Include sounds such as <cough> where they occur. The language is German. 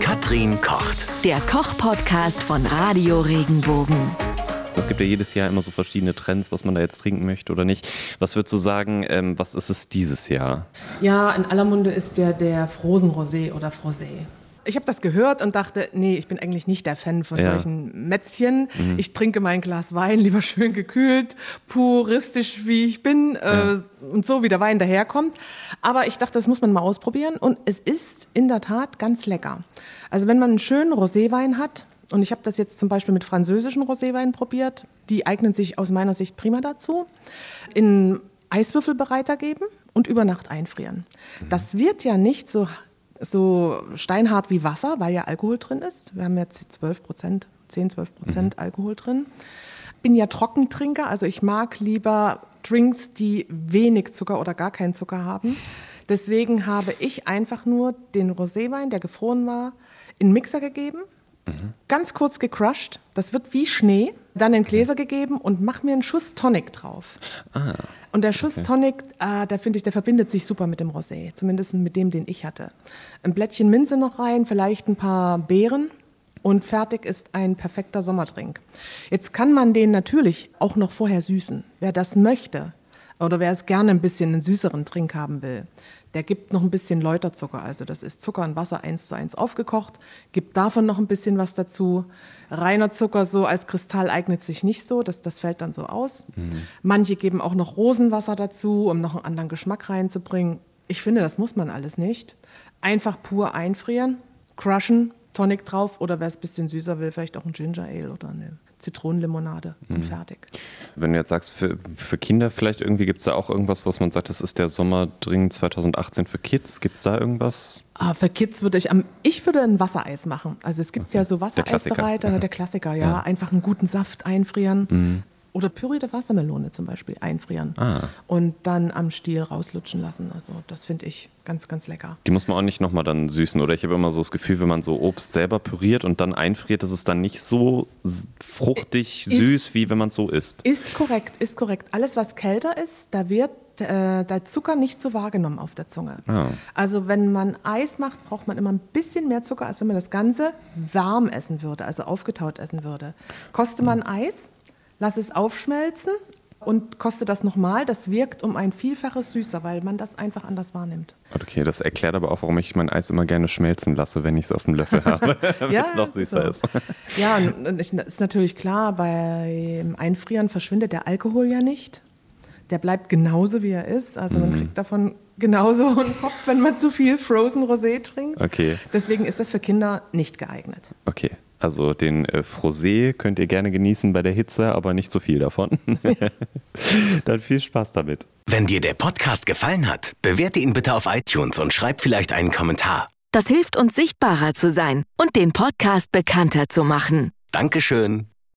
Katrin kocht. Der Koch-Podcast von Radio Regenbogen. Es gibt ja jedes Jahr immer so verschiedene Trends, was man da jetzt trinken möchte oder nicht. Was würdest du sagen, ähm, was ist es dieses Jahr? Ja, in aller Munde ist ja der Frozen Rosé oder Frosé. Ich habe das gehört und dachte, nee, ich bin eigentlich nicht der Fan von Ja. solchen Mätzchen. Ich trinke mein Glas Wein lieber schön gekühlt, puristisch wie ich bin äh, und so wie der Wein daherkommt. Aber ich dachte, das muss man mal ausprobieren und es ist in der Tat ganz lecker. Also wenn man einen schönen Roséwein hat, und ich habe das jetzt zum Beispiel mit französischen Roséweinen probiert, die eignen sich aus meiner Sicht prima dazu, in Eiswürfelbereiter geben und über Nacht einfrieren. Das wird ja nicht so, so steinhart wie Wasser, weil ja Alkohol drin ist. Wir haben jetzt 12 Prozent, 10, 12 Prozent Alkohol drin. Bin ja Trockentrinker, also ich mag lieber Drinks, die wenig Zucker oder gar keinen Zucker haben. Deswegen habe ich einfach nur den Roséwein, der gefroren war, in den Mixer gegeben, ganz kurz gecrushed. Das wird wie Schnee. Dann in Gläser gegeben und mach mir einen Schuss Tonic drauf. Und der Schuss Tonic, äh, da finde ich, der verbindet sich super mit dem Rosé. Zumindest mit dem, den ich hatte. Ein Blättchen Minze noch rein, vielleicht ein paar Beeren. Und fertig ist ein perfekter Sommerdrink. Jetzt kann man den natürlich auch noch vorher süßen. Wer das möchte oder wer es gerne ein bisschen einen süßeren Trink haben will, der gibt noch ein bisschen Läuterzucker. Also das ist Zucker und Wasser eins zu eins aufgekocht, gibt davon noch ein bisschen was dazu. Reiner Zucker so als Kristall eignet sich nicht so, das, das fällt dann so aus. Manche geben auch noch Rosenwasser dazu, um noch einen anderen Geschmack reinzubringen. Ich finde, das muss man alles nicht. Einfach pur einfrieren, crushen, Tonic drauf oder wer es ein bisschen süßer will, vielleicht auch ein Ginger Ale oder eine Zitronenlimonade und fertig. Wenn du jetzt sagst, für, für Kinder vielleicht irgendwie gibt es da auch irgendwas, was man sagt, das ist der Sommerdring 2018 für Kids. Gibt es da irgendwas? Ah, für Kids würde ich am, ich würde ein Wassereis machen. Also es gibt ja so Der Klassiker. Wassereisbereiter, der Klassiker, ja. Ja. Einfach einen guten Saft einfrieren. Oder pürierte Wassermelone zum Beispiel einfrieren. Ah. Und dann am Stiel rauslutschen lassen. Also das finde ich ganz, ganz lecker. Die muss man auch nicht nochmal dann süßen. Oder ich habe immer so das Gefühl, wenn man so Obst selber püriert und dann einfriert, dass es dann nicht so fruchtig, Ist- süß, wie wenn man es so isst. Ist korrekt, ist korrekt. Alles, was kälter ist, da wird äh, der Zucker nicht so wahrgenommen auf der Zunge. Ah. Also wenn man Eis macht, braucht man immer ein bisschen mehr Zucker, als wenn man das Ganze warm essen würde, also aufgetaut essen würde. Koste man Eis, lass es aufschmelzen und koste das nochmal. Das wirkt um ein Vielfaches süßer, weil man das einfach anders wahrnimmt. Okay, das erklärt aber auch, warum ich mein Eis immer gerne schmelzen lasse, wenn ich es auf dem Löffel <laughs> habe, <laughs> damit es noch das ist süßer so. ist. <laughs> Ja, und und ich, ist natürlich klar, beim Einfrieren verschwindet der Alkohol ja nicht. Der bleibt genauso, wie er ist. Also man kriegt davon genauso einen Kopf, wenn man zu viel Frozen Rosé trinkt. Okay. Deswegen ist das für Kinder nicht geeignet. Okay, also den äh, Frosé könnt ihr gerne genießen bei der Hitze, aber nicht zu viel davon. <laughs> Dann viel Spaß damit. Wenn dir der Podcast gefallen hat, bewerte ihn bitte auf iTunes und schreib vielleicht einen Kommentar. Das hilft uns sichtbarer zu sein und den Podcast bekannter zu machen. Dankeschön.